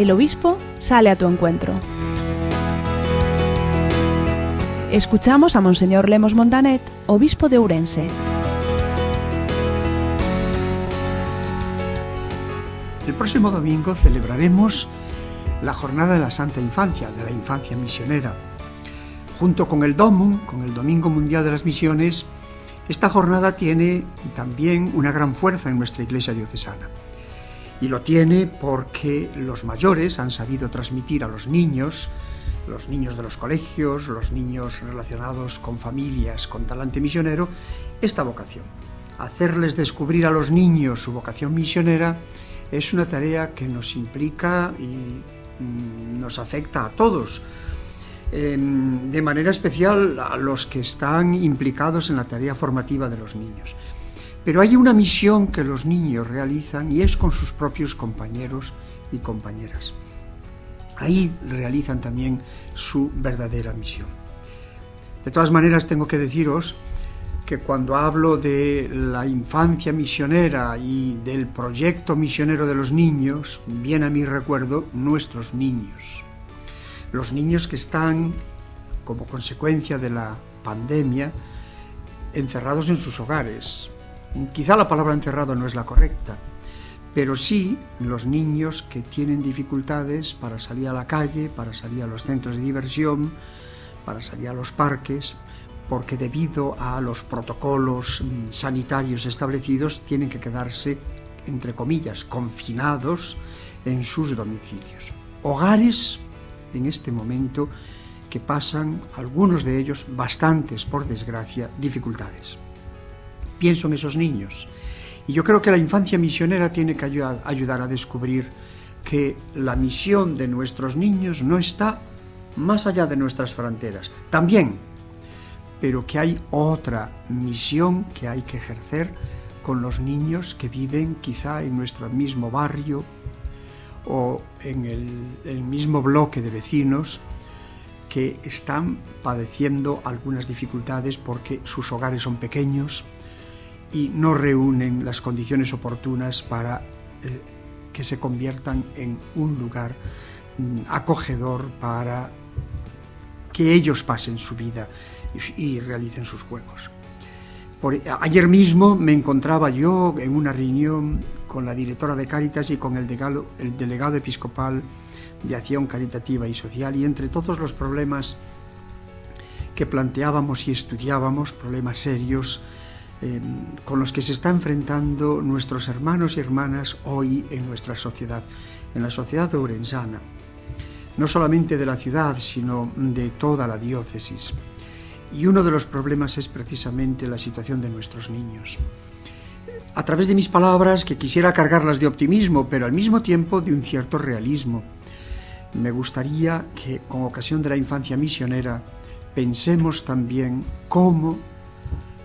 el obispo sale a tu encuentro. Escuchamos a Monseñor Lemos Montanet, obispo de Ourense. El próximo domingo celebraremos la Jornada de la Santa Infancia, de la Infancia Misionera. Junto con el DOMUN, con el Domingo Mundial de las Misiones, esta jornada tiene también una gran fuerza en nuestra Iglesia diocesana. Y lo tiene porque los mayores han sabido transmitir a los niños, los niños de los colegios, los niños relacionados con familias con talante misionero, esta vocación. Hacerles descubrir a los niños su vocación misionera es una tarea que nos implica y mm, nos afecta a todos, em, de manera especial a los que están implicados en la tarea formativa de los niños. Pero hay una misión que los niños realizan y es con sus propios compañeros y compañeras. Ahí realizan también su verdadera misión. De todas maneras, tengo que deciros que cuando hablo de la infancia misionera y del proyecto misionero de los niños, viene a mi recuerdo nuestros niños. Los niños que están, como consecuencia de la pandemia, encerrados en sus hogares, Quizá la palabra encerrado no es la correcta, pero sí los niños que tienen dificultades para salir a la calle, para salir a los centros de diversión, para salir a los parques, porque debido a los protocolos mm, sanitarios establecidos tienen que quedarse, entre comillas, confinados en sus domicilios. Hogares, en este momento, que pasan, algunos de ellos, bastantes, por desgracia, dificultades pienso en esos niños. Y yo creo que la infancia misionera tiene que ayudar a descubrir que la misión de nuestros niños no está más allá de nuestras fronteras. También, pero que hay otra misión que hay que ejercer con los niños que viven quizá en nuestro mismo barrio o en el, el mismo bloque de vecinos que están padeciendo algunas dificultades porque sus hogares son pequeños, y no reúnen las condiciones oportunas para eh, que se conviertan en un lugar mm, acogedor para que ellos pasen su vida y, realicen sus juegos. ayer mismo me encontraba yo en una reunión con la directora de Cáritas y con el el delegado episcopal de Acción Caritativa y Social y entre todos los problemas que planteábamos y estudiábamos, problemas serios, Em, con los que se está enfrentando nuestros hermanos y hermanas hoy en nuestra sociedad, en la sociedad orensana, no solamente de la ciudad, sino de toda la diócesis. Y uno de los problemas es precisamente la situación de nuestros niños. A través de mis palabras, que quisiera cargarlas de optimismo, pero al mismo tiempo de un cierto realismo, me gustaría que con ocasión de la infancia misionera pensemos también cómo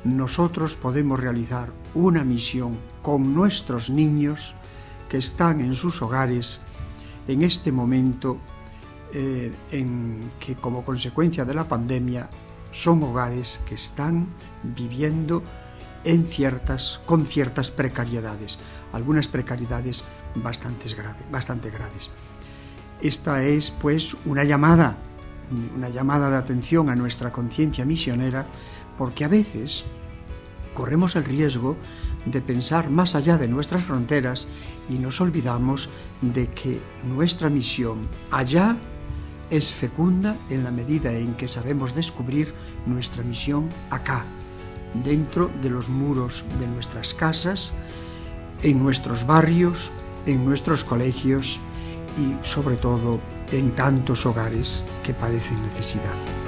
nosotros podemos realizar una misión con nuestros niños que están en sus hogares en este momento eh, en que como consecuencia de la pandemia son hogares que están viviendo con ciertas precariedades, algunas precariedades bastante, bastante graves. Esta es pues una llamada, una llamada de atención a nuestra conciencia misionera porque a veces corremos el riesgo de pensar más allá de nuestras fronteras y nos olvidamos de que nuestra misión allá es fecunda en la medida en que sabemos descubrir nuestra misión acá, dentro de los muros de nuestras casas, en nuestros barrios, en nuestros colegios y sobre todo en tantos hogares que padecen necesidad.